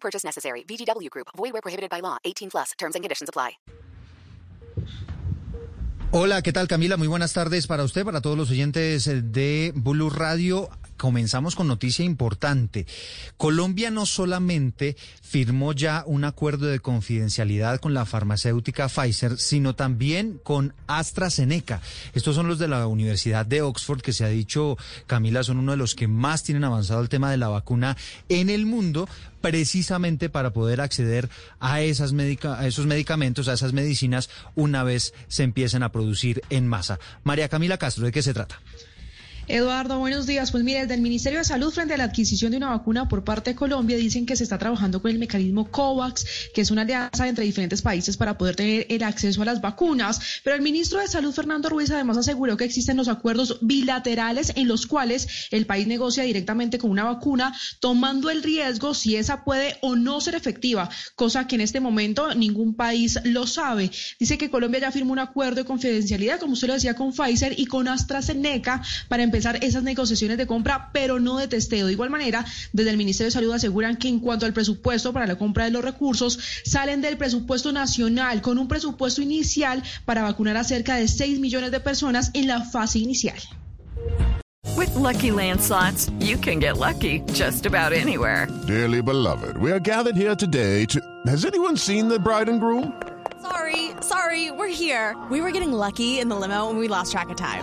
Purchase necessary. VGW Group. Void where prohibited by law. 18 plus. Terms and conditions apply. Hola, ¿qué tal Camila? Muy buenas tardes para usted, para todos los oyentes de Blue Radio. Comenzamos con noticia importante. Colombia no solamente firmó ya un acuerdo de confidencialidad con la farmacéutica Pfizer, sino también con AstraZeneca. Estos son los de la Universidad de Oxford, que se ha dicho, Camila, son uno de los que más tienen avanzado el tema de la vacuna en el mundo, precisamente para poder acceder a, a esos medicamentos, a esas medicinas, una vez se empiecen a producir en masa. María Camila Castro, ¿de qué se trata? Eduardo, buenos días. Pues mire, desde el Ministerio de Salud frente a la adquisición de una vacuna por parte de Colombia dicen que se está trabajando con el mecanismo COVAX, que es una alianza entre diferentes países para poder tener el acceso a las vacunas. Pero el ministro de Salud, Fernando Ruiz, además aseguró que existen los acuerdos bilaterales en los cuales el país negocia directamente con una vacuna, tomando el riesgo si esa puede o no ser efectiva, cosa que en este momento ningún país lo sabe. Dice que Colombia ya firmó un acuerdo de confidencialidad, como usted lo decía, con Pfizer y con AstraZeneca para empezar esas negociaciones de compra, pero no de testeo. De igual manera, desde el Ministerio de Salud aseguran que en cuanto al presupuesto para la compra de los recursos, salen del presupuesto nacional con un presupuesto inicial para vacunar a cerca de 6 millones de personas en la fase inicial. With lucky landslots, you can get lucky just about anywhere. Dearly beloved, we are gathered here today to. Has anyone seen the bride and groom? Sorry, sorry, we're here. We were getting lucky in the limo and we lost track of time.